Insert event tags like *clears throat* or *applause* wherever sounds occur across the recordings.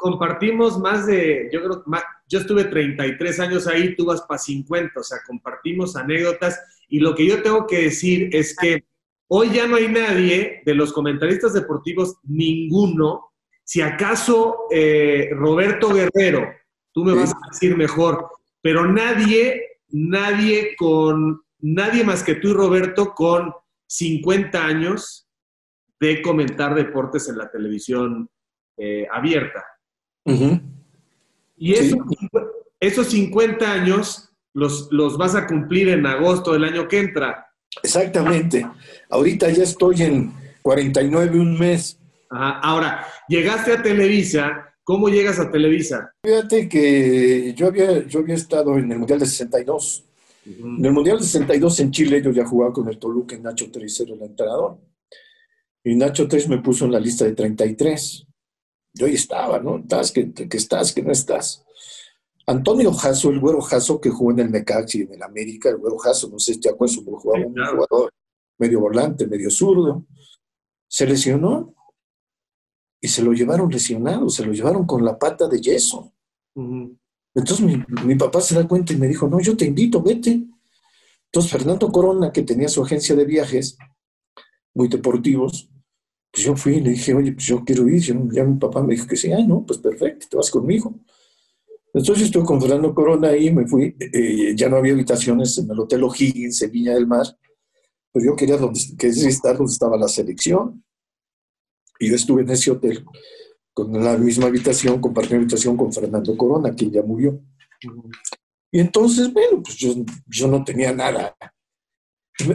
compartimos más de, yo creo, más, yo estuve 33 años ahí, tú vas para 50, o sea, compartimos anécdotas y lo que yo tengo que decir es que hoy ya no hay nadie de los comentaristas deportivos, ninguno, si acaso eh, Roberto Guerrero, tú me vas a decir mejor, pero nadie, nadie con, nadie más que tú y Roberto con 50 años de comentar deportes en la televisión eh, abierta. Y esos 50 años los, los vas a cumplir en agosto del año que entra. Exactamente. Ahorita ya estoy en 49 un mes. Ahora, llegaste a Televisa. ¿Cómo llegas a Televisa? Fíjate que yo había, yo había estado en el Mundial de 62. En el Mundial de 62 en Chile yo ya jugaba con el Toluca en Nacho Tercero, el entrenador. Y Nacho 3 me puso en la lista de 33. Yo ahí estaba, ¿no? ¿Estás que, que estás, que no estás? Antonio Jasso, el güero Jasso que jugó en el Necaxi en el América, el güero Jasso, no sé si te acuerdas, un jugador medio volante, medio zurdo, se lesionó y se lo llevaron lesionado, se lo llevaron con la pata de yeso. Entonces mi, mi, papá se da cuenta y me dijo, no, yo te invito, vete. Entonces Fernando Corona, que tenía su agencia de viajes, muy deportivos, pues yo fui y le dije, oye, pues yo quiero ir. Ya mi papá me dijo que sí, ah, no, pues perfecto, te vas conmigo. Entonces estuve con Fernando Corona ahí, me fui, eh, ya no había habitaciones en el Hotel O'Higgins, en Viña del Mar, pero yo quería, donde, quería estar donde estaba la selección. Y yo estuve en ese hotel, con la misma habitación, compartí habitación con Fernando Corona, quien ya murió. Y entonces, bueno, pues yo, yo no tenía nada.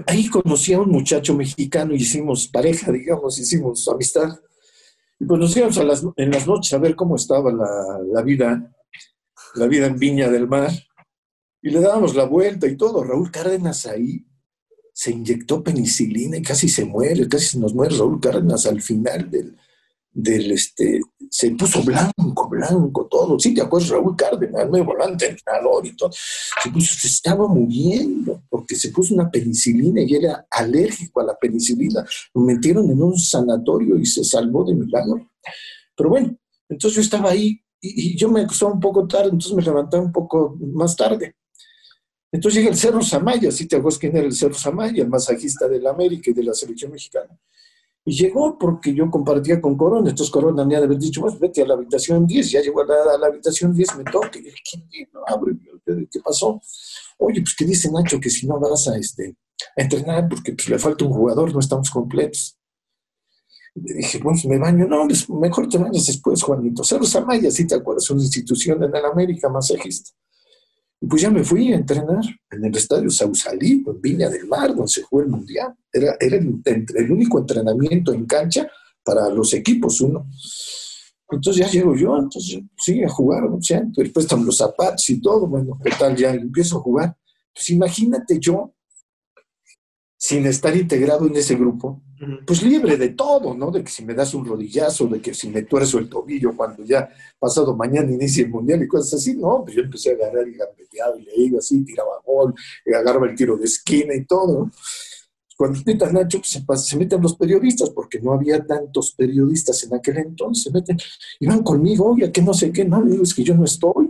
Ahí conocí a un muchacho mexicano y hicimos pareja, digamos, hicimos amistad. Y pues nos íbamos en las noches a ver cómo estaba la, la vida la vida en Viña del Mar, y le dábamos la vuelta y todo. Raúl Cárdenas ahí se inyectó penicilina y casi se muere, casi se nos muere Raúl Cárdenas al final del, del este, se puso blanco, blanco, todo. Sí, te acuerdas, Raúl Cárdenas, nuevo volante, entrenador y todo. Se, puso, se estaba muriendo porque se puso una penicilina y era alérgico a la penicilina. Lo metieron en un sanatorio y se salvó de milagro. Pero bueno, entonces yo estaba ahí y, yo me acostaba un poco tarde, entonces me levantaba un poco más tarde. Entonces llega el Cerro Samaya, si te acuerdas quién era el Cerro Samaya, el masajista de la América y de la selección mexicana. Y llegó porque yo compartía con Corona, entonces Corona me había dicho, pues vete a la habitación 10, ya llegó a la, habitación 10, me toca, y dije, ¿qué, no, abre, ¿qué pasó? Oye, pues que dice Nacho que si no vas a, este, a entrenar porque pues, le falta un jugador, no estamos completos. Le dije, pues me baño. No, mejor te bañas después, Juanito. Cerro Samaya, si te acuerdas, una institución en el América masajista. Y pues ya me fui a entrenar en el estadio Sausalí, en Viña del Mar, donde se jugó el Mundial. Era, era el, el, único entrenamiento en cancha para los equipos, uno. Entonces ya llego yo, entonces sí, a jugar, o sea, después están los zapatos y todo, bueno, ¿qué tal? Ya empiezo a jugar. Pues imagínate yo sin estar integrado en ese grupo, pues libre de todo, ¿no? De que si me das un rodillazo, de que si me tuerzo el tobillo cuando ya pasado mañana inicia el mundial y cosas así, no, pues yo empecé a agarrar y gambeteaba y le iba así, tiraba gol, agarraba el tiro de esquina y todo, Cuando pitan Nacho, pues se, meten los periodistas, porque no había tantos periodistas en aquel entonces, se meten, y van conmigo, oye, que no sé qué, no, es que yo no estoy,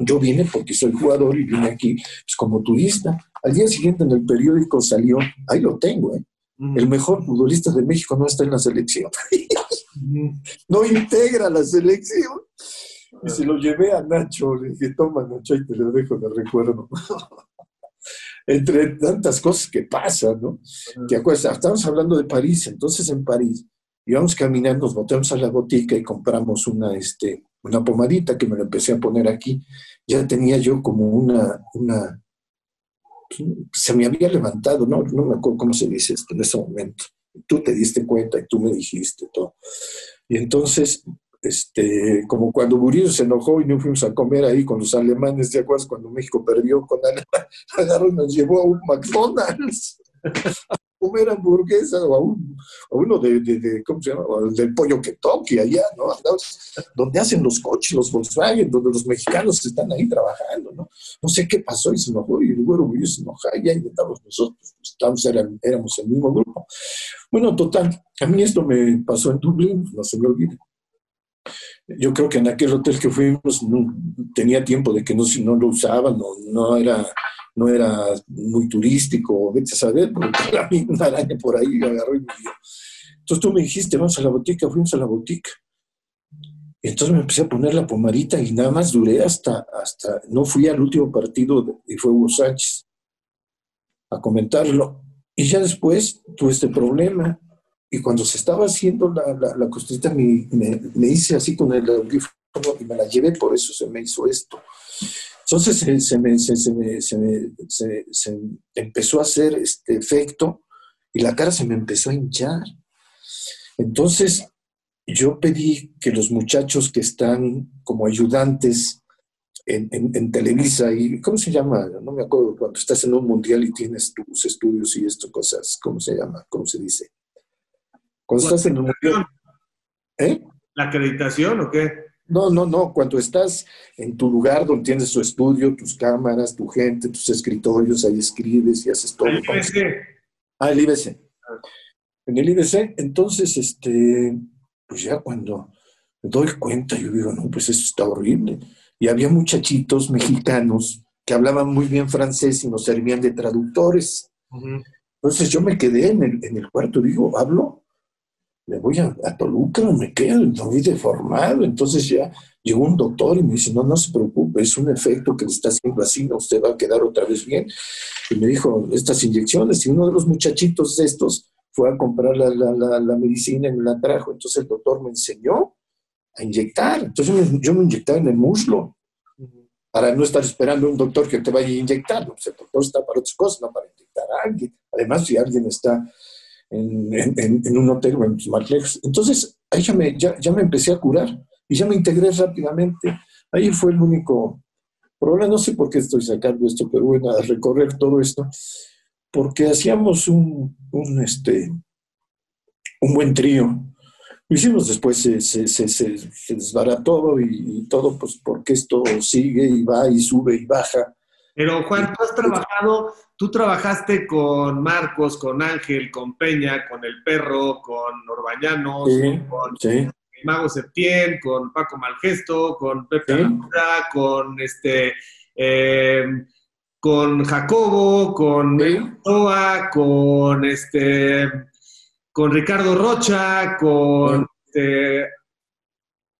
yo vine porque soy jugador y vine aquí pues, como turista. Al día siguiente en el periódico salió, ahí lo tengo, ¿eh? el mejor futbolista de México no está en la selección. *laughs* no integra la selección. Y se lo llevé a Nacho, le dije, toma Nacho, y te lo dejo de recuerdo. *laughs* Entre tantas cosas que pasan, ¿no? ¿Te acuerdas? Estamos hablando de París, entonces en París íbamos caminando, nos botamos a la botica y compramos una, este, una pomadita que me la empecé a poner aquí. Ya tenía yo como una, una se me había levantado, no, no me acuerdo cómo se dice esto en ese momento. Tú te diste cuenta y tú me dijiste todo. Y entonces, este, como cuando Burillo se enojó y no fuimos a comer ahí con los alemanes, ¿te acuerdas? Cuando México perdió con Alemania, *laughs* agarró y nos llevó a un McDonald's comer hamburguesa o a, uno de, ¿cómo se llama? Del pollo que toque allá, ¿no? Donde hacen los coches, los Volkswagen, donde los mexicanos están ahí trabajando, ¿no? No sé qué pasó y se enojó y el güero se enojó y ahí estamos nosotros, estamos, éramos el mismo grupo. Bueno, total, a mí esto me pasó en Dublín, no se me olvide. Yo creo que en aquel hotel que fuimos no, tenía tiempo de que no, no lo usaban, no, no, era, no era muy turístico, vete a saber, porque *laughs* la una araña por ahí agarró y murió. Entonces tú me dijiste, vamos a la botica, fuimos a la botica. Y entonces me empecé a poner la pomarita y nada más duré hasta, hasta, no fui al último partido y fue Hugo Sánchez a comentarlo. Y ya después tuve este problema. Y cuando se estaba haciendo la, la, la costurita, me, me, hice así con el audífono y me la llevé, por eso se me hizo esto. Entonces se, se, me, se, me, se, empezó a hacer este efecto y la cara se me empezó a hinchar. Entonces yo pedí que los muchachos que están como ayudantes en, en, Televisa, y ¿cómo se llama? No me acuerdo, cuando estás en un mundial y tienes tus estudios y esto, cosas, ¿cómo se llama? ¿Cómo se dice? Cuando estás en un mundial. ¿Eh? ¿La acreditación o qué? No, no, no. Cuando estás en tu lugar donde tienes tu estudio, tus cámaras, tu gente, tus escritorios, ahí escribes y haces todo. ¿El IBC? Ah, el IBC. En el IBC, entonces, este, pues ya cuando me doy cuenta, yo digo, no, pues eso está horrible. Y había muchachitos mexicanos que hablaban muy bien francés y nos servían de traductores. Entonces yo me quedé en el, en el cuarto, digo, hablo me voy a, Toluca, me quedo, voy deformado. Entonces ya llegó un doctor y me dice, no, no se preocupe, es un efecto que le está haciendo así, no, usted va a quedar otra vez bien. Y me dijo, estas inyecciones, y uno de los muchachitos de estos fue a comprar la, la, la, medicina y me la trajo. Entonces el doctor me enseñó a inyectar. Entonces yo me inyectaba en el muslo para no estar esperando un doctor que te vaya a inyectar. el doctor está para otras cosas, no para inyectar a alguien. Además, si alguien está en, un hotel en más lejos. Entonces, ahí ya me, ya me empecé a curar y ya me integré rápidamente. Ahí fue el único problema, no sé por qué estoy sacando esto, pero bueno, a recorrer todo esto, porque hacíamos un, un, este, un buen trío. Lo hicimos después, se, se, se, se desbarató y, y, todo, pues porque esto sigue y va y sube y baja. Pero Juan, tú has trabajado, tú trabajaste con Marcos, con Ángel, con Peña, con El Perro, con Orbañanos, con el Mago Septién, con Paco Malgesto, con Pepe con este eh, con Jacobo, con Toa, con este con Ricardo Rocha, con este,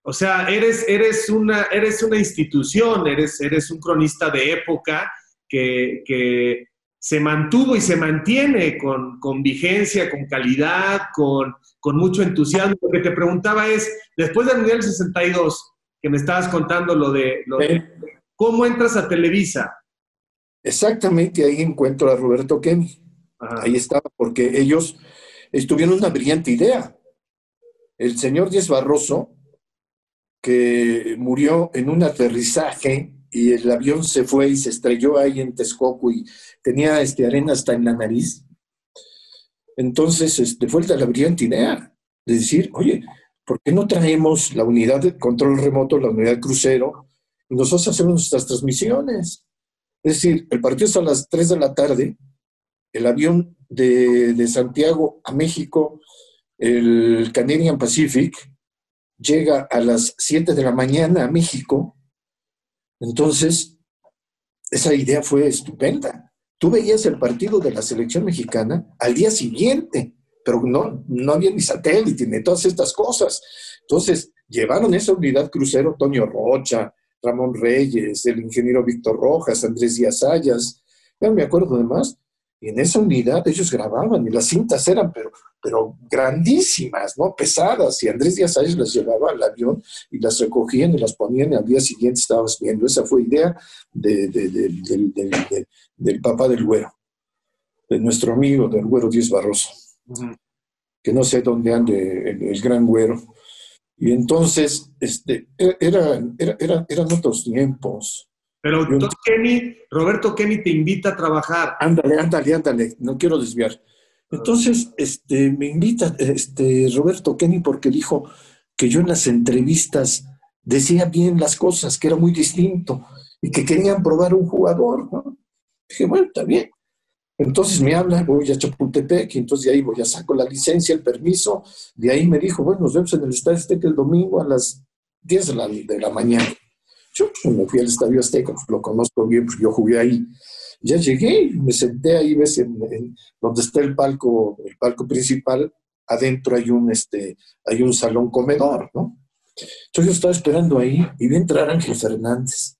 o sea, eres, eres, una, eres una institución, eres, eres un cronista de época que, se mantuvo y se mantiene con, vigencia, con calidad, con, mucho entusiasmo. Lo que te preguntaba es, después del Mundial 62, que me estabas contando lo de, cómo entras a Televisa. Exactamente, ahí encuentro a Roberto Kemi. Ahí estaba, porque ellos tuvieron una brillante idea. El señor Díaz Barroso que murió en un aterrizaje y el avión se fue y se estrelló ahí en Texcoco y tenía este, arena hasta en la nariz. Entonces, este, fue la brillante idea de decir, oye, ¿por qué no traemos la unidad de control remoto, la unidad de crucero, y nosotros hacemos nuestras transmisiones? Es decir, el partido es a las 3 de la tarde, el avión de, de Santiago a México, el Canadian Pacific, llega a las 7 de la mañana a México, entonces esa idea fue estupenda. Tú veías el partido de la selección mexicana al día siguiente, pero no, no había ni satélite ni todas estas cosas. Entonces, llevaron esa unidad crucero Toño Rocha, Ramón Reyes, el ingeniero Víctor Rojas, Andrés Díaz Ayas, ya me acuerdo de más, y en esa unidad ellos grababan y las cintas eran, pero, pero grandísimas, ¿no? Pesadas. Y Andrés Díaz Ayes las llevaba al avión y las recogían y las ponían y al día siguiente estabas viendo. Esa fue idea de, del papá del güero, de nuestro amigo, del güero Díaz Barroso, que no sé dónde ande el, gran güero. Y entonces, este, e, era, era, eran otros tiempos. Pero Roberto Kenny te invita a trabajar. Ándale, ándale, ándale, no quiero desviar. Entonces, este, me invita este, Roberto Kenny porque dijo que yo en las entrevistas decía bien las cosas, que era muy distinto y que querían probar un jugador. ¿no? Dije, bueno, está bien. Entonces me habla, voy a Chapultepec, y entonces de ahí voy a saco la licencia, el permiso. De ahí me dijo, bueno, nos vemos en el Estadio Azteca el domingo a las 10 de la, de la mañana. Yo pues, me fui al Estadio Azteca, pues, lo conozco bien, porque yo jugué ahí. Ya llegué, me senté ahí, ves, en, donde está el palco, el palco principal, adentro hay un, este, hay un salón comedor, ¿no? Entonces yo estaba esperando ahí y vi entrar Ángel Fernández,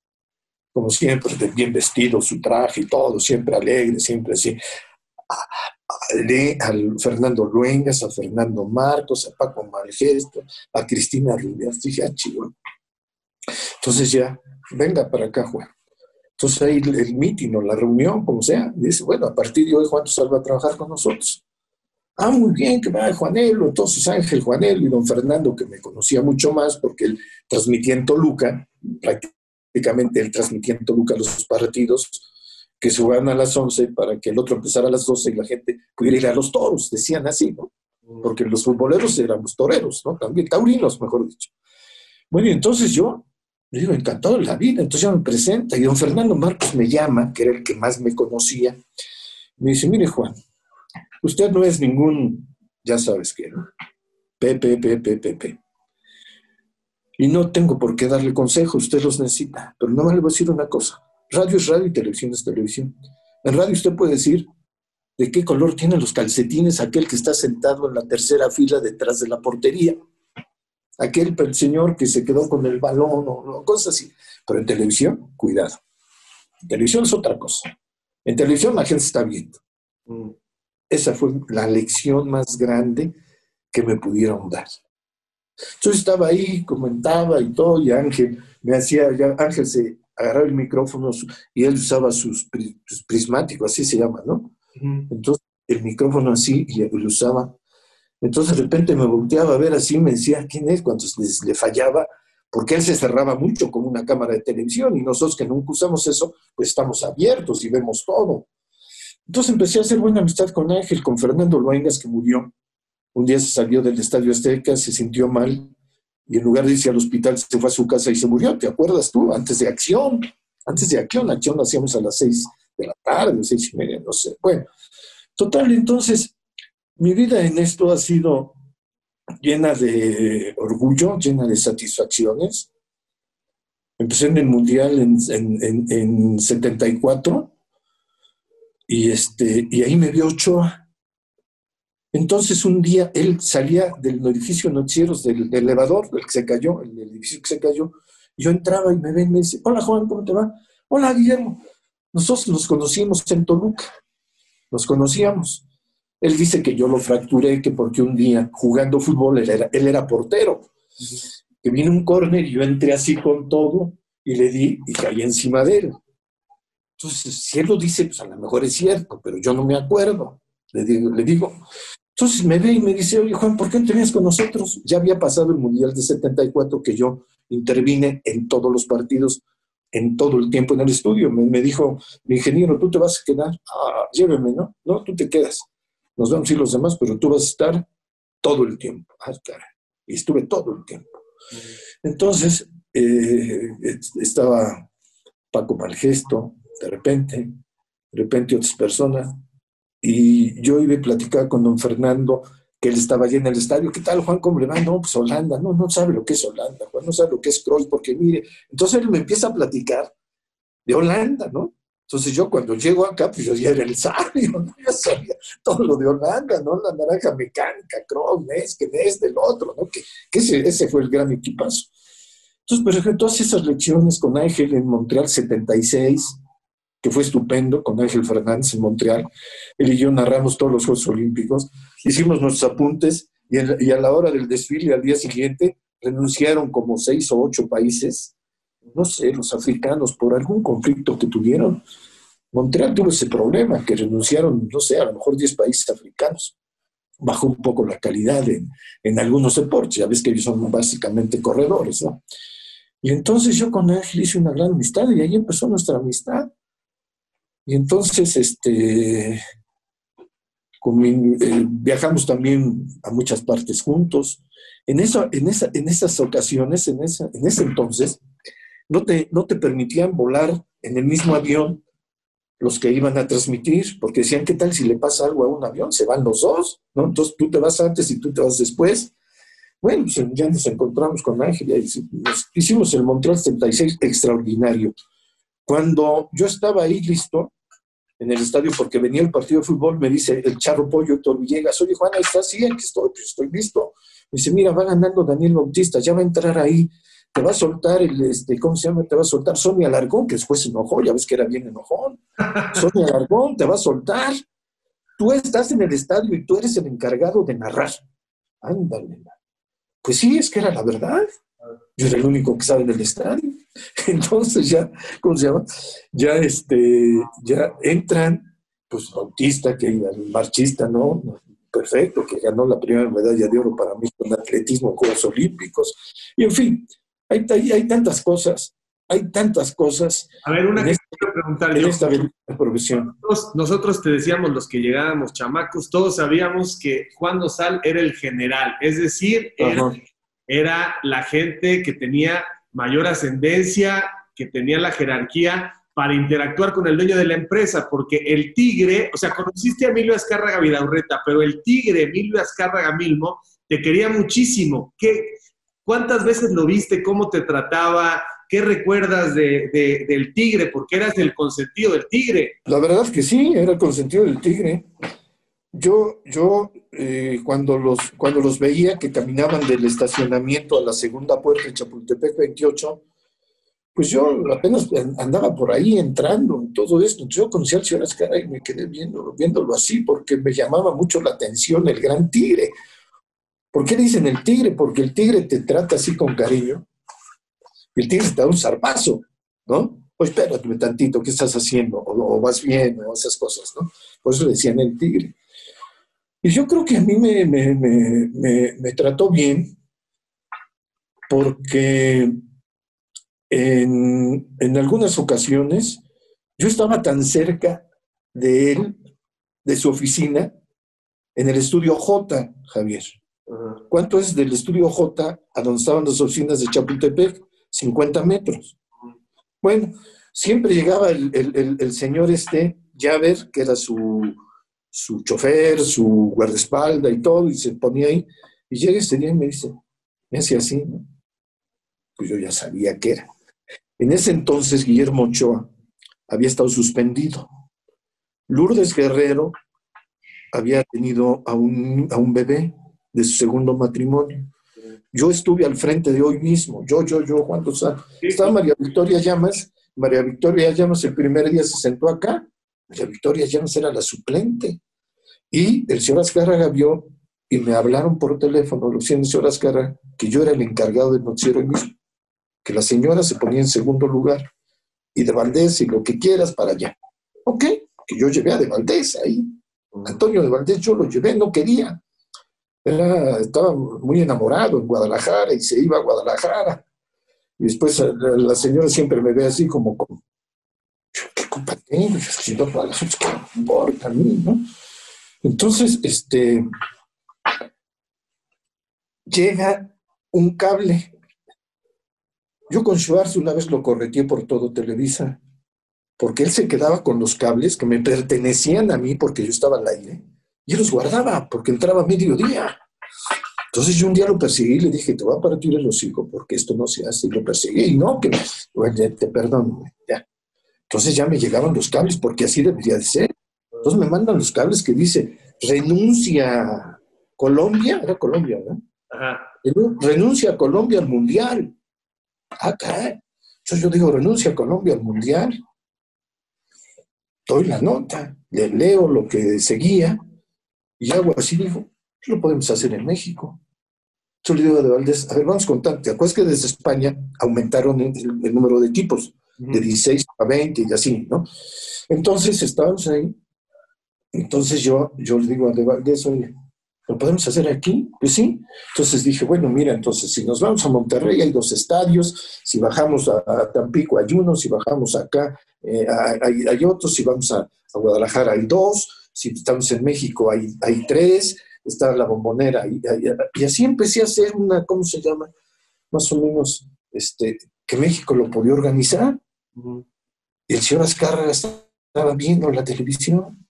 como siempre, bien vestido, su traje y todo, siempre alegre, siempre así. A, al Fernando Luengas, a Fernando Marcos, a Paco Malgesto, a Cristina Rubia. Dije, ah, chivo. Entonces ya, venga para acá, Juan. Entonces ahí el, el o la reunión, como sea, dice, bueno, a partir de hoy Juan Tosal va a trabajar con nosotros. Ah, muy bien, que va Juanelo. Entonces Ángel Juanelo y don Fernando, que me conocía mucho más porque él transmitía en Toluca, prácticamente él transmitía en Toluca los partidos que se jugaban a las 11 para que el otro empezara a las 12 y la gente pudiera ir a los toros, decían así, ¿no? Porque los futboleros éramos toreros, ¿no? También taurinos, mejor dicho. Bueno, y entonces yo le digo, encantado de la vida. Entonces ya me presenta y don Fernando Marcos me llama, que era el que más me conocía. Me dice, mire Juan, Usted no es ningún, ya sabes qué, ¿no? P, Y no tengo por qué darle consejos, usted los necesita. Pero no me le voy a decir una cosa. Radio es radio y televisión es televisión. En radio usted puede decir de qué color tienen los calcetines aquel que está sentado en la tercera fila detrás de la portería. Aquel señor que se quedó con el balón o, cosas así. Pero en televisión, cuidado. En televisión es otra cosa. En televisión la gente está viendo. Mm. Esa fue la lección más grande que me pudieron dar. Yo estaba ahí, comentaba y todo, y Ángel me hacía, ya Ángel se agarraba el micrófono y él usaba sus, prismáticos, así se llama, ¿no? Entonces, el micrófono así y lo usaba. Entonces, de repente me volteaba a ver así, me decía, ¿quién es? Cuando le fallaba, porque él se cerraba mucho como una cámara de televisión y nosotros que nunca usamos eso, pues estamos abiertos y vemos todo. Entonces empecé a hacer buena amistad con Ángel, con Fernando Luengas, que murió. Un día se salió del Estadio Azteca, se sintió mal y en lugar de irse al hospital se fue a su casa y se murió. ¿Te acuerdas tú? Antes de acción. Antes de acción, acción lo hacíamos a las seis de la tarde, seis y media, no sé. Bueno, total, entonces mi vida en esto ha sido llena de orgullo, llena de satisfacciones. Empecé en el Mundial en, en, en 74 y, este, y ahí me vio Ochoa. Entonces un día él salía del edificio noticieros del, elevador, el que se cayó, el edificio que se cayó. Yo entraba y me ve y me dice, hola Juan, ¿cómo te va? Hola Guillermo. Nosotros nos conocimos en Toluca, nos conocíamos. Él dice que yo lo fracturé, que porque un día jugando fútbol él era, él era portero, que vino un córner y yo entré así con todo y le di y caí encima de él. Entonces, si él lo dice, pues a lo mejor es cierto, pero yo no me acuerdo. Le digo, le digo. Entonces me ve y me dice, oye Juan, ¿por qué no tenías con nosotros? Ya había pasado el Mundial de 74 que yo intervine en todos los partidos, en todo el tiempo en el estudio. Me, dijo, mi ingeniero, tú te vas a quedar, ah, lléveme, ¿no? No, tú te quedas. Nos vamos a ir los demás, pero tú vas a estar todo el tiempo. Ah. Y estuve todo el tiempo. Entonces, eh, estaba Paco Malgesto, de repente, de repente otras personas. Y yo iba a platicar con don Fernando, que él estaba allí en el estadio. ¿Qué tal, Juan? ¿Cómo le va? No, pues Holanda. No, no sabe lo que es Holanda, Juan, no sabe lo que es Cruyff, porque mire. Entonces él me empieza a platicar de Holanda, ¿no? Entonces yo cuando llego acá, pues yo ya era el sabio, ¿no? Ya sabía todo lo de Holanda, ¿no? La naranja mecánica, es que es del otro, ¿no? Que, ese, ese, fue el gran equipazo. Entonces, por ejemplo, todas esas lecciones con Ángel en Montreal 76, que fue estupendo, con Ángel Fernández en Montreal. Él y yo narramos todos los Juegos Olímpicos, hicimos nuestros apuntes y, a la hora del desfile, al día siguiente, renunciaron como seis o ocho países, no sé, los africanos, por algún conflicto que tuvieron. Montreal tuvo ese problema, que renunciaron, no sé, a lo mejor diez países africanos. Bajó un poco la calidad en, en algunos deportes, ya ves que ellos son básicamente corredores, ¿no? Y entonces yo con Ángel hice una gran amistad y ahí empezó nuestra amistad. Y entonces, este, eh, viajamos también a muchas partes juntos. En, en, esa, en esas ocasiones, en, esa, en ese entonces, no te, no te permitían volar en el mismo avión los que iban a transmitir, porque decían, ¿qué tal si le pasa algo a un avión? Se van los dos, ¿no? Entonces tú te vas antes y tú te vas después. Bueno, pues ya nos encontramos con Ángel y hicimos el Montreal 76 extraordinario. Cuando yo estaba ahí listo, en el estadio porque venía el partido de fútbol, me dice el charro pollo Héctor Villegas, oye Juana, ¿estás? Sí, aquí estoy, pues estoy listo. Me dice, mira, va ganando Daniel Bautista, ya va a entrar ahí, te va a soltar el, este, ¿cómo se llama? Te va a soltar Sonia Alargón, que después se enojó, ya ves que era bien enojón. *laughs* Sonia Alargón te va a soltar. Tú estás en el estadio y tú eres el encargado de narrar. Ándale. Pues sí, es que era la verdad. Yo era el único que sabe del estadio. *laughs* Entonces ya, ¿cómo se llama? Ya, este, ya entran, pues Bautista, que el marchista, ¿no? Perfecto, que ganó la primera medalla de oro para mí con atletismo en Juegos Olímpicos. Y en fin, hay, hay, tantas cosas, hay tantas cosas. A ver, una que quiero preguntarle. En esta profesión. Nosotros, nosotros, te decíamos, los que llegábamos chamacos, todos sabíamos que Juan Dosal era el general, es decir, era la gente que tenía mayor ascendencia, que tenía la jerarquía para interactuar con el dueño de la empresa, porque el tigre, o sea, conociste a Emilio Azcárraga Vidaurreta, pero el tigre, Emilio Azcárraga Milmo, te quería muchísimo. ¿Qué, ¿Cuántas veces lo viste? ¿Cómo te trataba? ¿Qué recuerdas de, del tigre? Porque eras el consentido del tigre. La verdad es que sí, era el consentido del tigre. Yo, yo eh, cuando, los, cuando los veía que caminaban del estacionamiento a la segunda puerta de Chapultepec 28, pues yo apenas andaba por ahí entrando en todo esto. Yo conocí al señor Azcara y me quedé viéndolo, viéndolo así porque me llamaba mucho la atención el gran tigre. ¿Por qué dicen el tigre? Porque el tigre te trata así con cariño. El tigre te da un zarpazo, ¿no? Pues espérate tantito, ¿qué estás haciendo? O, vas bien, o esas cosas, ¿no? Por eso decían el tigre. Y yo creo que a mí me, trató bien porque en, algunas ocasiones yo estaba tan cerca de él, de su oficina, en el estudio J, Javier. ¿Cuánto es del estudio J a donde estaban las oficinas de Chapultepec? 50 metros. Bueno, siempre llegaba el, señor este, Javer, que era su, su chofer, su guardaespaldas y todo, y se ponía ahí. Y llega este día y me dice, me hacía así. Pues yo ya sabía qué era. En ese entonces Guillermo Ochoa había estado suspendido. Lourdes Guerrero había tenido a un, a un bebé de su segundo matrimonio. Yo estuve al frente de hoy mismo, yo, yo, yo, Juan Dosal. Estaba María Victoria Llamas, María Victoria Llamas el primer día se sentó acá, María Victoria Llamas era la suplente. Y el señor Azcárraga vio y me hablaron por teléfono, lo siento, señor Azcárraga, que yo era el encargado del noticiero mismo, que la señora se ponía en segundo lugar y de Valdés y lo que quieras para allá. Ok, que yo llevé a de Valdés ahí. Antonio de Valdés yo lo llevé, no quería. Estaba muy enamorado en Guadalajara y se iba a Guadalajara. Y después eh, la, señora siempre me ve así como, como ¿qué culpa tengo? Yo, ¿qué importa a mí, no? Entonces, este, llega un cable. Yo con Schwartz una vez lo correteé por todo Televisa, porque él se quedaba con los cables que me pertenecían a mí porque yo estaba al aire, y él los guardaba porque entraba a mediodía. Entonces yo un día lo perseguí y le dije, te voy a partir el hocico porque esto no se hace. Y lo perseguí y no, que te perdono, ya. Entonces ya me llegaban los cables porque así debería de ser. Entonces me mandan los cables que dice, renuncia Colombia, era Colombia, ¿verdad? Ajá. Renuncia Colombia al Mundial. Ah, Entonces yo digo, renuncia Colombia al Mundial. Doy la nota, le leo lo que seguía y hago así, dijo, lo podemos hacer en México. Yo le digo a De Valdés, a ver, vamos con ¿Te acuerdas que desde España aumentaron el, número de equipos? De 16 a 20 y así, ¿no? Entonces estábamos ahí entonces yo, yo le digo a De Valdés, oye, ¿lo podemos hacer aquí? Pues sí. Entonces dije, bueno, mira, entonces si nos vamos a Monterrey hay dos estadios, si bajamos a, Tampico hay uno, si bajamos acá eh, hay, otros, si vamos a, Guadalajara hay dos, si estamos en México hay, hay tres, está la bombonera. Y, y, así empecé a hacer una, ¿cómo se llama? Más o menos, este, que México lo podía organizar. Y el señor Azcárraga estaba viendo la televisión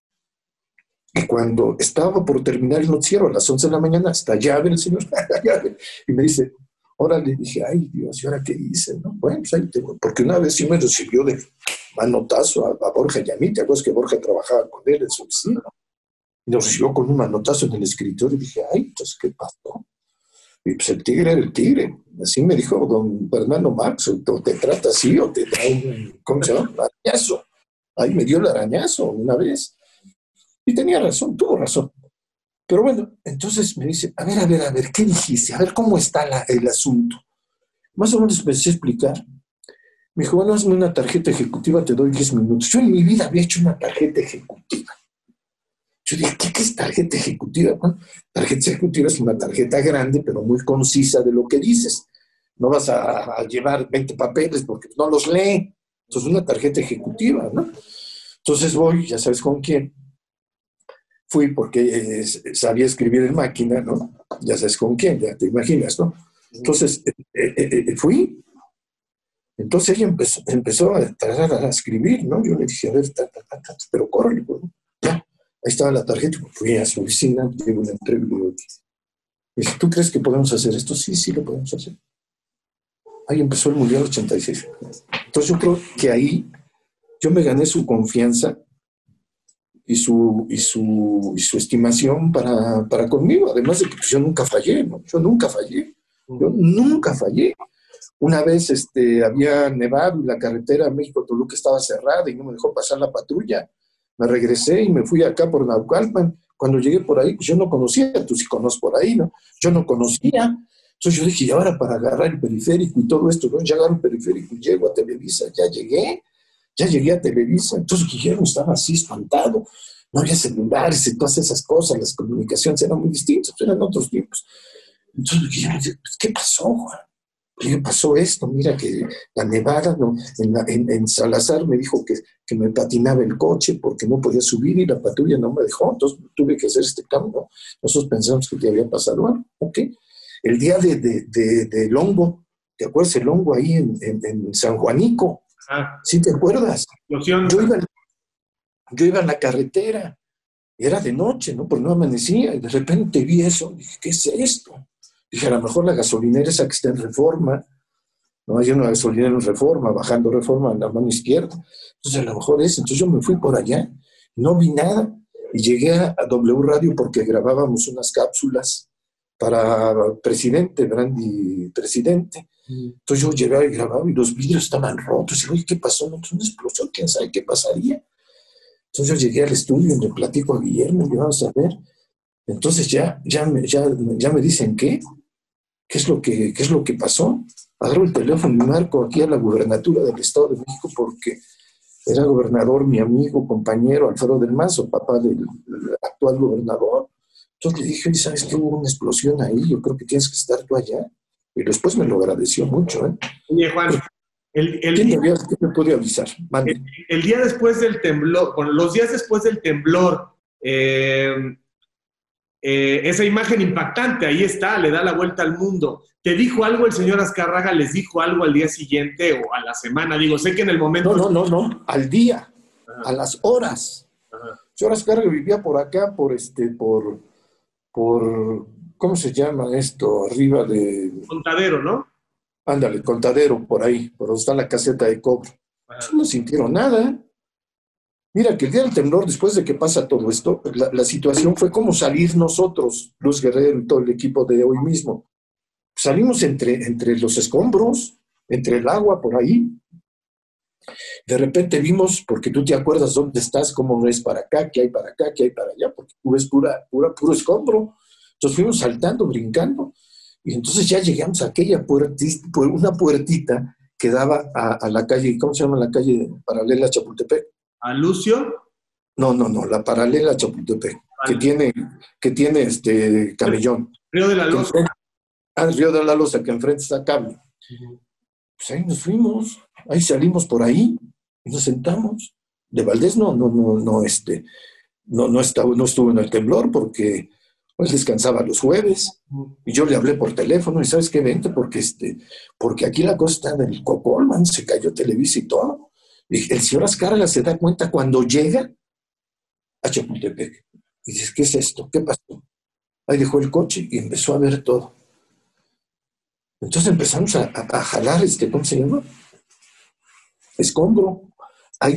Y cuando estaba por terminar el noticiero a las 11 de la mañana, está llave el señor, *laughs* y me dice, ahora le dije, ay Dios, ¿y ahora qué hice? ¿no? Bueno, pues ahí tengo, porque una vez sí me recibió de manotazo a, Borja y a mí, ¿te que Borja trabajaba con él en su oficina? Y nos recibió con un manotazo en el escritorio y dije, ay, entonces, ¿qué pasó? Y pues el tigre era el tigre. Así me dijo don Fernando Marx, o te trata así o te da un, ¿cómo se llama? arañazo. Ahí me dio el arañazo una vez. Y tenía razón, tuvo razón. Pero bueno, entonces me dice, a ver, a ver, a ver, ¿qué dijiste? A ver, ¿cómo está el asunto? Más o menos empecé a explicar. Me dijo, bueno, hazme una tarjeta ejecutiva, te doy 10 minutos. Yo en mi vida había hecho una tarjeta ejecutiva. Yo dije, ¿qué, es tarjeta ejecutiva? Tarjeta ejecutiva es una tarjeta grande, pero muy concisa de lo que dices. No vas a, llevar 20 papeles porque no los lee. Entonces, una tarjeta ejecutiva, ¿no? Entonces voy, ya sabes con quién. Fui porque eh, sabía escribir en máquina, ¿no? Ya sabes con quién, ya te imaginas, ¿no? Entonces eh, eh, fui. Entonces ella empezó, empezó a, a, escribir, ¿no? Yo le dije, a ver, pero corre, ¿no? Ahí estaba la tarjeta, fui a su oficina, llevo una entrevista y dice, ¿tú crees que podemos hacer esto? Sí, sí, lo podemos hacer. Ahí empezó el Mundial 86. Entonces yo creo que ahí yo me gané su confianza y su, y su, y su estimación para, para conmigo, además de que pues, yo nunca fallé, ¿no? Yo nunca fallé, yo nunca fallé. Una vez este, había nevado y la carretera México-Toluca estaba cerrada y no me dejó pasar la patrulla me regresé y me fui acá por Naucalpan. Cuando llegué por ahí, pues yo no conocía, tú sí conoces por ahí, ¿no? Yo no conocía. Entonces yo dije, y ahora para agarrar el periférico y todo esto, ¿no? Ya agarro el periférico y llego a Televisa, ya llegué, ya llegué a Televisa. Entonces Guillermo estaba así espantado. No había celulares y todas esas cosas, las comunicaciones eran muy distintas, eran otros tiempos. Entonces Guillermo dice, pues, ¿qué pasó, Juan? ¿qué pasó esto? Mira que la nevada, ¿no? en, Salazar me dijo que, que, me patinaba el coche porque no podía subir y la patrulla no me dejó, entonces tuve que hacer este cambio. Nosotros pensamos que te había pasado algo. El día de, de, de, Longo, ¿te acuerdas el Longo ahí en, en San Juanico? Ah. ¿Sí te acuerdas? Yo iba, yo iba en la carretera, era de noche, ¿no? Porque no amanecía, y de repente vi eso, dije, ¿qué es esto? Dije, a lo mejor la gasolinera esa que está en reforma, no hay una gasolinera en reforma, bajando reforma en la mano izquierda. Entonces, a lo mejor es. Entonces, yo me fui por allá, no vi nada. Y llegué a W Radio porque grabábamos unas cápsulas para presidente, Brandy presidente. Mm. Entonces yo llegué y grababa y los vidrios estaban rotos. Y oye, ¿qué pasó? No, una explosión, quién sabe qué pasaría. Entonces yo llegué al estudio y le platico a Guillermo y vamos a ver. Entonces ya, ya, ya, ya me dicen qué. ¿Qué es lo que, es lo que pasó? Agarro el teléfono y marco aquí a la gubernatura del Estado de México porque era gobernador mi amigo, compañero Alfredo del Mazo, papá del actual gobernador. Entonces le dije, ¿sabes que hubo una explosión ahí? Yo creo que tienes que estar tú allá. Y después me lo agradeció mucho. ¿eh? Oye, Juan, el, el ¿Quién día, me puede avisar? El, día después del temblor, bueno, los días después del temblor, eh, eh, esa imagen impactante, ahí está, le da la vuelta al mundo. ¿Te dijo algo el señor Azcárraga? ¿Les dijo algo al día siguiente o a la semana? Digo, sé que en el momento... No, no, no, no, al día, a las horas. El señor Azcárraga vivía por acá, por este, por, por, ¿cómo se llama esto? Arriba de... Contadero, ¿no? Ándale, contadero, por ahí, por donde está la caseta de cobre. No sintieron nada. Mira, que el día del temblor, después de que pasa todo esto, la, situación fue como salir nosotros, Luz Guerrero y todo el equipo de hoy mismo. Salimos entre, entre los escombros, entre el agua por ahí. De repente vimos, porque tú te acuerdas dónde estás, cómo ves para acá, qué hay para acá, qué hay para allá, porque tú ves pura, pura, puro escombro. Entonces fuimos saltando, brincando, y entonces ya llegamos a aquella puertita, una puertita que daba a, a, la calle, ¿cómo se llama la calle paralela a Chapultepec? ¿A Lucio? No, no, no, la paralela a Chapultepec, que tiene, que tiene este camellón. Río de la Loza. Ah, Río de la Loza, que enfrente está cable. Pues ahí nos fuimos, ahí salimos por ahí y nos sentamos. De Valdés no, no, no, no, este, no, no, estaba, no estuvo en el temblor porque él descansaba los jueves y yo le hablé por teléfono y sabes qué vente porque este, porque aquí la cosa está en el Cocolman, se cayó Televisa y todo. El señor Azcárraga se da cuenta cuando llega a Chapultepec. Y dices, ¿qué es esto? ¿Qué pasó? Ahí dejó el coche y empezó a ver todo. Entonces empezamos a, jalar, este, ¿cómo se llama? Escombro. Ahí,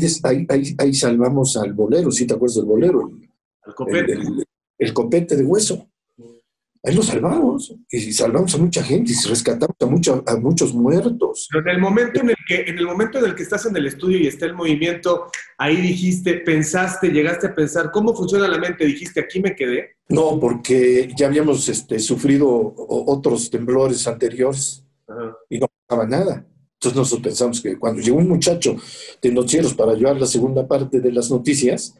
ahí, salvamos al bolero, si te acuerdas del bolero. El copete. el copete de hueso ahí lo salvamos. Y salvamos a mucha gente y rescatamos a, a muchos muertos. Pero en el, momento en, el que, en el momento en el que estás en el estudio y está el movimiento, ahí dijiste, pensaste, llegaste a pensar, ¿cómo funciona la mente? Dijiste, aquí me quedé. No, porque ya habíamos este, sufrido otros temblores anteriores y no pasaba nada. Entonces nosotros pensamos que cuando llegó un muchacho de noticieros para llevar la segunda parte de las noticias,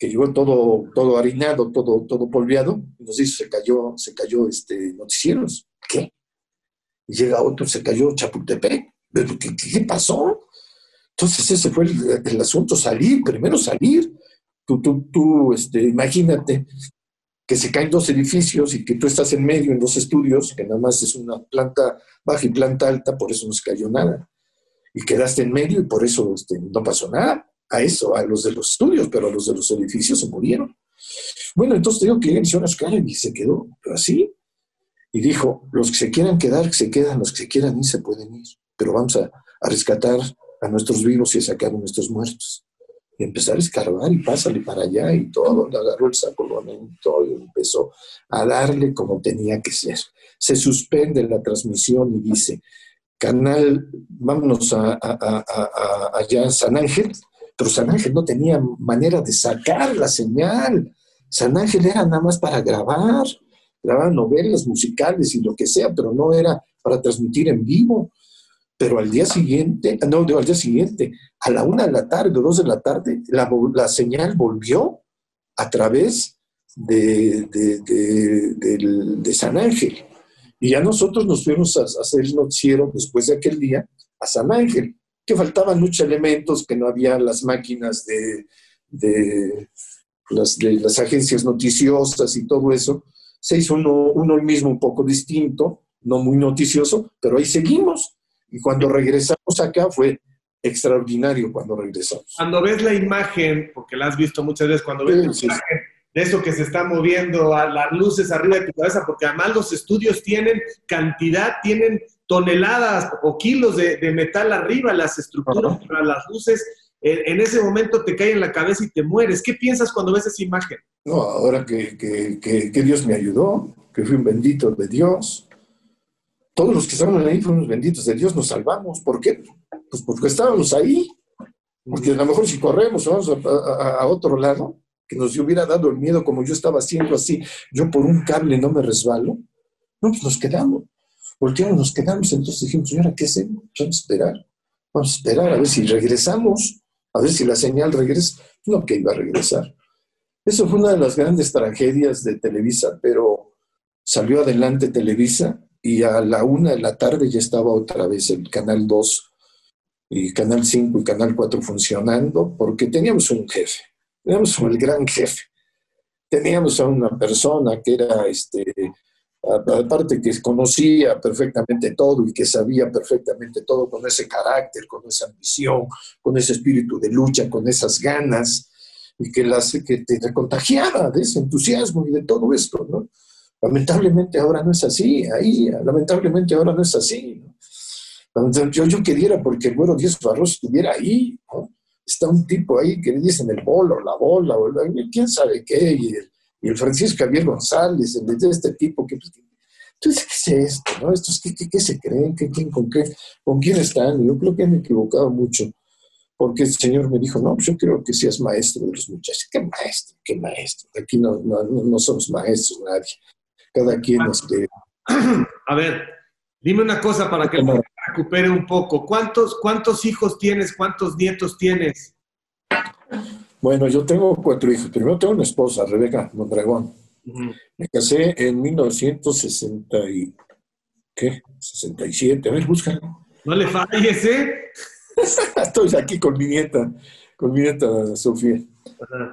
que llegó todo, todo harinado, todo, todo polviado, y nos dice, se cayó, se cayó este noticieros. ¿Qué? Y llega otro, se cayó Chapultepec. ¿Qué, pasó? Entonces ese fue el, asunto, salir, primero salir. Tú, tú, tú este, imagínate que se caen dos edificios y que tú estás en medio en dos estudios, que nada más es una planta baja y planta alta, por eso no se cayó nada. Y quedaste en medio y por eso este, no pasó nada a eso, a los de los estudios, pero a los de los edificios se murieron. Bueno, entonces digo que las y se quedó así. Y dijo, los que se quieran quedar, que se quedan, los que se quieran ir, se pueden ir. Pero vamos a, rescatar a nuestros vivos y a sacar a nuestros muertos. Y empezar a escarbar y pásale para allá y todo. Le agarró el saco, lo y empezó a darle como tenía que ser. Se suspende la transmisión y dice, canal, vámonos a, allá a San Ángel, pero San Ángel no tenía manera de sacar la señal. San Ángel era nada más para grabar, grabar novelas musicales y lo que sea, pero no era para transmitir en vivo. Pero al día siguiente, no, al día siguiente, a la una de la tarde o dos de la tarde, la, señal volvió a través de, San Ángel. Y ya nosotros nos fuimos a, a hacer el noticiero después de aquel día a San Ángel que faltaban muchos elementos, que no había las máquinas de, las, de las agencias noticiosas y todo eso. Se hizo uno, uno mismo un poco distinto, no muy noticioso, pero ahí seguimos. Y cuando regresamos acá fue extraordinario cuando regresamos. Cuando ves la imagen, porque la has visto muchas veces, cuando ves la imagen de eso que se está moviendo, a las luces arriba de tu cabeza, porque además los estudios tienen cantidad, tienen toneladas o kilos de, metal arriba, las estructuras para las luces, en, ese momento te cae en la cabeza y te mueres. ¿Qué piensas cuando ves esa imagen? No, ahora que, que, Dios me ayudó, que fui un bendito de Dios. Todos los que estaban ahí fuimos benditos de Dios, nos salvamos. ¿Por qué? Pues porque estábamos ahí. Porque a lo mejor si corremos vamos a, otro lado, que nos hubiera dado el miedo como yo estaba haciendo así, yo por un cable no me resbalo, no, pues nos quedamos volteamos, nos quedamos, entonces dijimos, ahora qué hacemos? Vamos a esperar, vamos a esperar a ver si regresamos, a ver si la señal regresa. No que iba a regresar. Eso fue una de las grandes tragedias de Televisa, pero salió adelante Televisa y a la una de la tarde ya estaba otra vez el Canal 2 y Canal 5 y Canal 4 funcionando porque teníamos un jefe, teníamos el gran jefe. Teníamos a una persona que era este, aparte que conocía perfectamente todo y que sabía perfectamente todo con ese carácter, con esa ambición, con ese espíritu de lucha, con esas ganas, y que, las, que te contagiaba de ese entusiasmo y de todo esto, ¿no? Lamentablemente ahora no es así, ahí, lamentablemente ahora no es así. Yo, yo quería porque el bueno Dios Barros estuviera ahí, ¿no? Está un tipo ahí que le dicen el bolo, la bola, quién sabe qué, y el, el Francisco Javier González, el de este tipo, que, pues, ¿qué es esto? No? ¿Estos, qué, qué, se creen? ¿Qué, quién, con, qué, ¿Con quién están? Yo creo que han equivocado mucho, porque el Señor me dijo, no, pues yo creo que seas maestro de los muchachos. ¿Qué maestro? ¿Qué maestro? Aquí no, no, no somos maestros nadie. Cada quien este... *clears throat* A ver, dime una cosa para que me recupere un poco. ¿Cuántos, ¿Cuántos hijos tienes? ¿Cuántos nietos tienes? Bueno, yo tengo cuatro hijos. Primero tengo una esposa, Rebeca Mondragón. Me casé en 1960 y... ¿Qué? 67. A ver, búscalo. No le falles, ¿eh? *laughs* Estoy aquí con mi nieta, con mi nieta Sofía.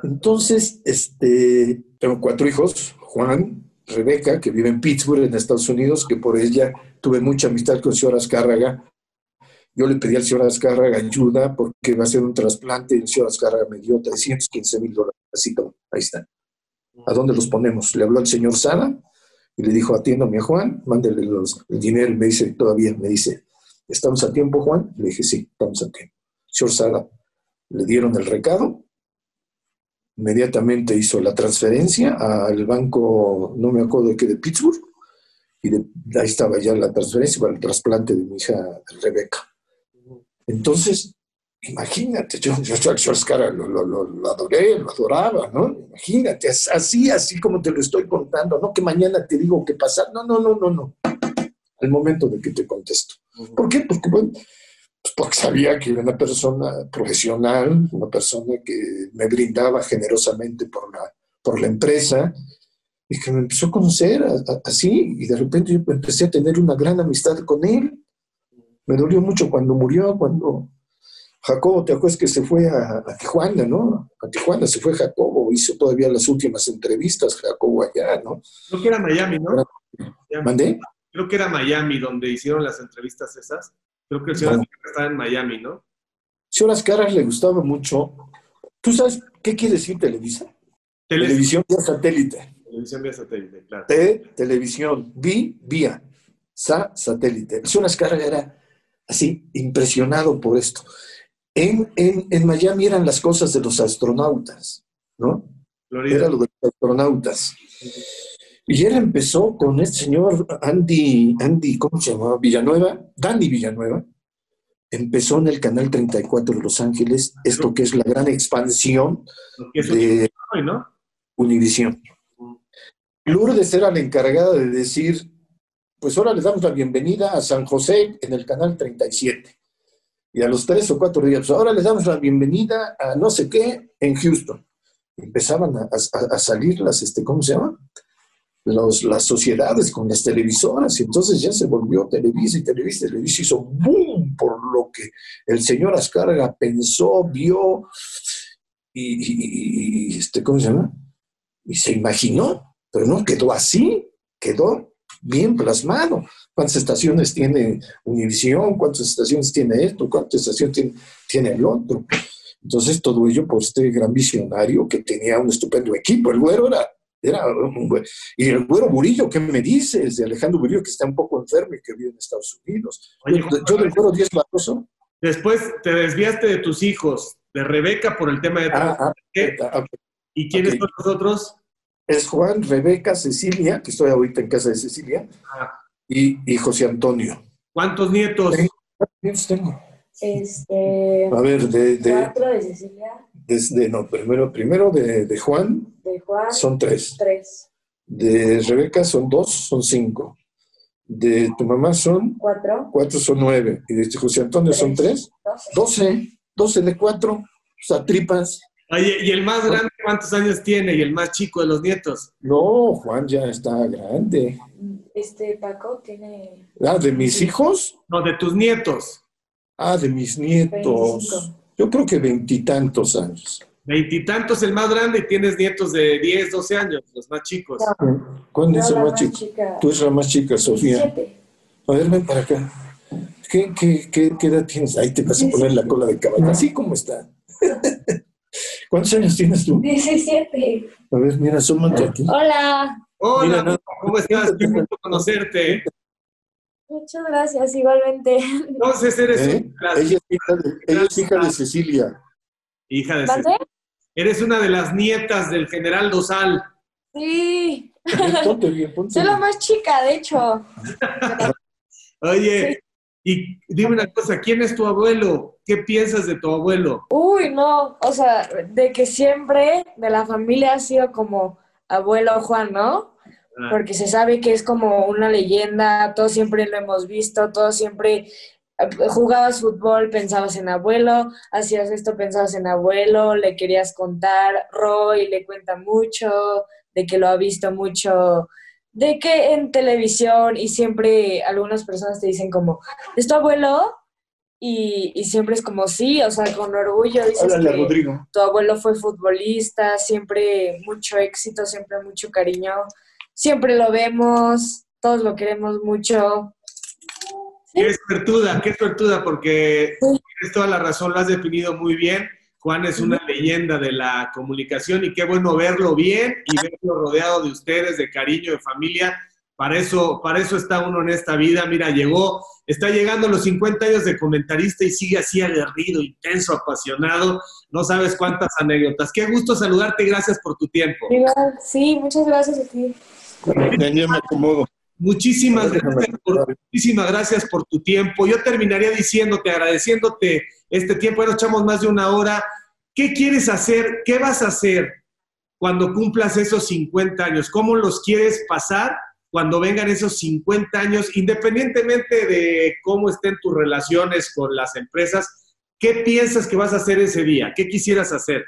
Entonces, este, tengo cuatro hijos. Juan, Rebeca, que vive en Pittsburgh, en Estados Unidos, que por ella tuve mucha amistad con el señor Azcárraga, yo le pedí al señor Azcárraga ayuda porque va a hacer un trasplante y el señor Azcárraga me dio 315 mil dólares. Así ahí está. ¿A dónde los ponemos? Le habló al señor Sara y le dijo, atiéndome a Juan, mándele los, el dinero. Me dice, todavía, me dice, ¿estamos a tiempo, Juan? Le dije, sí, estamos a tiempo. Señor Sara, le dieron el recado, inmediatamente hizo la transferencia al banco, no me acuerdo de qué, de Pittsburgh, y ahí estaba ya la transferencia para el trasplante de mi hija Rebeca. Entonces, imagínate, yo, yo a Schwarzkara lo, lo, lo, adoré, lo adoraba, ¿no? Imagínate, así, así como te lo estoy contando, no que mañana te digo qué pasa, no, no, no, no, no, al momento de que te contesto. ¿Por qué? Porque, bueno, pues porque sabía que era una persona profesional, una persona que me brindaba generosamente por la, por la empresa, y que me empezó a conocer así, y de repente yo empecé a tener una gran amistad con él. Me dolió mucho cuando murió, cuando Jacobo, ¿te acuerdas que se fue a, Tijuana, no? A Tijuana se fue Jacobo, hizo todavía las últimas entrevistas, Jacobo allá, ¿no? Creo que era Miami, ¿no? ¿Mandé? Creo que era Miami donde hicieron las entrevistas esas. Creo que el señor estaba en Miami, ¿no? Señor Caras le gustaba mucho. ¿Tú sabes qué quiere decir Televisa? Televisión vía satélite. Televisión vía satélite, claro. T, televisión, vi, vía, sa, satélite. El señor Ascarra era así, impresionado por esto. En, en, en, Miami eran las cosas de los astronautas, ¿no? Era lo de los astronautas. Y él empezó con este señor Andy, Andy, ¿cómo se llamaba? Villanueva, Danny Villanueva. Empezó en el canal 34 de Los Ángeles, esto que es la gran expansión de Univisión. Lourdes era la encargada de decir, pues ahora le damos la bienvenida a San José en el canal 37 y a los tres o cuatro días, ahora les damos la bienvenida a no sé qué en Houston. Empezaban a, salir las, este, ¿cómo se llama? Los, las sociedades con las televisoras, y entonces ya se volvió Televisa y Televisa, y Televisa hizo boom por lo que el señor Ascarga pensó, vio y, y, este, ¿cómo se llama? Y se imaginó, pero no quedó así, quedó bien plasmado. ¿Cuántas estaciones tiene Univisión? ¿Cuántas estaciones tiene esto? ¿Cuántas estaciones tiene, el otro? Entonces, todo ello por este gran visionario que tenía un estupendo equipo. El güero era, era un güero. Y el güero Burillo, ¿qué me dices? De Alejandro Burillo, que está un poco enfermo y que vive en Estados Unidos. yo, del güero 10 Barroso. Después te desviaste de tus hijos, de Rebeca por el tema de... Ah, ah, ah ¿Y quiénes son los otros? Es Juan, Rebeca, Cecilia, que estoy ahorita en casa de Cecilia, ah. y, José Antonio. ¿Cuántos nietos? ¿Cuántos nietos tengo? Este, a ver, de, de, cuatro de Cecilia. Desde, no, primero, primero de, de, Juan. De Juan. Son tres. Tres. De Rebeca son dos, son cinco. De tu mamá son. Cuatro. Cuatro son nueve. Y de José Antonio son tres. Doce. Doce. Doce de cuatro. O sea, tripas. Oye, ¿y el más grande cuántos años tiene? ¿Y el más chico de los nietos? No, Juan ya está grande. Este, Paco tiene... Ah, ¿de mis hijos? No, de tus nietos. Ah, de mis nietos. Yo creo que veintitantos años. Veintitantos el más grande y tienes nietos de 10, 12 años, los más chicos. ¿Cuándo es el más, chico? Tú eres la más chica, Sofía. A ver, ven para acá. ¿Qué, qué, qué, qué edad tienes? Ahí te vas a poner la cola de caballo. Así como está. *laughs* ¿Cuántos años tienes tú? 17. A ver, mira, súmate aquí. Hola. Hola, ¿cómo estás? Qué gusto conocerte. Muchas gracias, igualmente. Entonces eres ¿Eh? ella, es hija de, Cecilia. Hija de Cecilia. Eres una de las nietas del general Dosal. Sí. Soy la más chica, de hecho. *laughs* Oye, y dime una cosa, ¿quién es tu abuelo? ¿Qué piensas de tu abuelo? Uy, no, o sea, de que siempre de la familia ha sido como abuelo Juan, ¿no? Ah. Porque se sabe que es como una leyenda, todos siempre lo hemos visto, todos siempre eh, jugabas fútbol, pensabas en abuelo, hacías esto, pensabas en abuelo, le querías contar, Roy le cuenta mucho, de que lo ha visto mucho de que en televisión y siempre algunas personas te dicen como, ¿es tu abuelo? Y, siempre es como, sí, o sea, con orgullo dices que tu abuelo fue futbolista, siempre mucho éxito, siempre mucho cariño, siempre lo vemos, todos lo queremos mucho. Qué suertuda, qué suertuda, porque tienes toda la razón, lo has definido muy bien Juan es una leyenda de la comunicación y qué bueno verlo bien y verlo rodeado de ustedes, de cariño, de familia. Para eso, para eso está uno en esta vida. Mira, llegó, está llegando a los 50 años de comentarista y sigue así aguerrido, intenso, apasionado. No sabes cuántas anécdotas. Qué gusto saludarte y gracias por tu tiempo. Sí, muchas gracias a ti. me acomodo. Muchísimas gracias, por, muchísimas gracias por tu tiempo. Yo terminaría diciéndote, agradeciéndote este tiempo. Ya nos echamos más de una hora. ¿Qué quieres hacer? ¿Qué vas a hacer cuando cumplas esos 50 años? ¿Cómo los quieres pasar cuando vengan esos 50 años, independientemente de cómo estén tus relaciones con las empresas? ¿Qué piensas que vas a hacer ese día? ¿Qué quisieras hacer?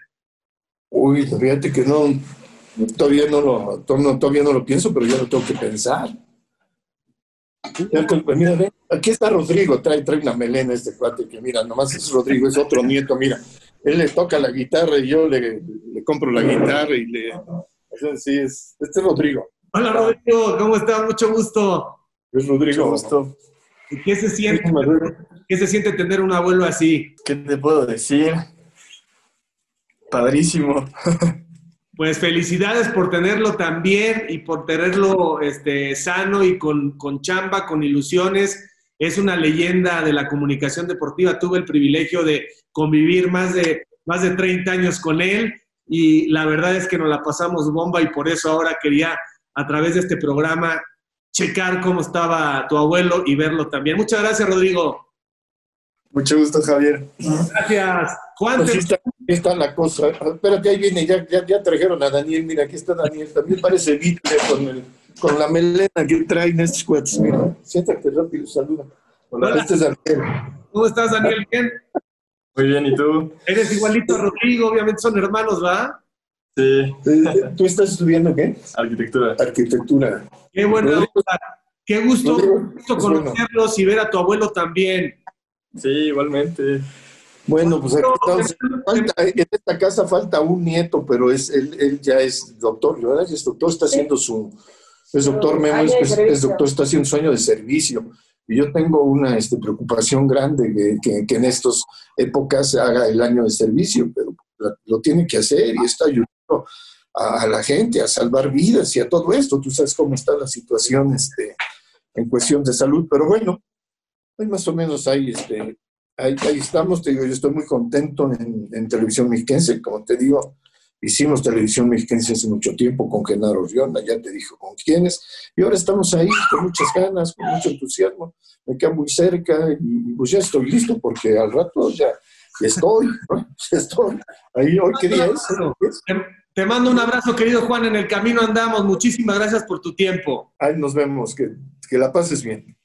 Uy, fíjate que no, todavía no lo, todavía no lo pienso, pero ya lo tengo que pensar. Pues, mira, aquí está Rodrigo, trae, trae una melena este cuate, que mira, nomás es Rodrigo, es otro nieto, mira. Él le toca la guitarra y yo le, compro la guitarra y le... Sí, es, este es Rodrigo. Hola Rodrigo, ¿cómo estás? Mucho gusto. Es Rodrigo. Mucho gusto. ¿Qué se siente? ¿Qué se siente tener un abuelo así? ¿Qué te puedo decir? Padrísimo. Pues felicidades por tenerlo también y por tenerlo este, sano y con, con chamba, con ilusiones. Es una leyenda de la comunicación deportiva. Tuve el privilegio de convivir más de, más de 30 años con él y la verdad es que nos la pasamos bomba y por eso ahora quería a través de este programa checar cómo estaba tu abuelo y verlo también. Muchas gracias, Rodrigo. Mucho gusto, Javier. Gracias. Juan, pues está, está, la cosa. Espérate, ahí viene, ya, ya, trajeron a Daniel. Mira, aquí está Daniel. También parece Vitle con, el, con la melena que traen estos cuates. Mira, siéntate rápido, saluda. Hola, este es Daniel. ¿Cómo estás, Daniel? ¿Bien? Muy bien, ¿y tú? Eres igualito a Rodrigo, obviamente son hermanos, ¿va? Sí. ¿Tú estás estudiando qué? Arquitectura. Arquitectura. Qué buena Qué gusto, gusto conocerlos y ver a tu abuelo también. Sí, igualmente. Bueno, pues aquí estamos. en esta casa falta un nieto, pero es él, él ya es doctor, ¿verdad? Es doctor, está haciendo su. Es doctor Memo, es, doctor, está haciendo un sueño de servicio. Y yo tengo una este, preocupación grande que, que, en estas épocas se haga el año de servicio, pero lo tiene que hacer y está ayudando a, la gente a salvar vidas y a todo esto. Tú sabes cómo está la situación este, en cuestión de salud, pero bueno, pues más o menos ahí, este, ahí, estamos, te digo, yo estoy muy contento en, televisión mexiquense, como te digo, hicimos televisión mexiquense hace mucho tiempo con Genaro Rionda, ya te dijo con quiénes, y ahora estamos ahí con muchas ganas, con mucho entusiasmo, me queda muy cerca y pues ya estoy listo porque al rato ya, estoy, ¿no? *laughs* estoy, ahí hoy qué día es. Te mando un abrazo, querido Juan, en el camino andamos, muchísimas gracias por tu tiempo. Ahí nos vemos, que, que la pases bien.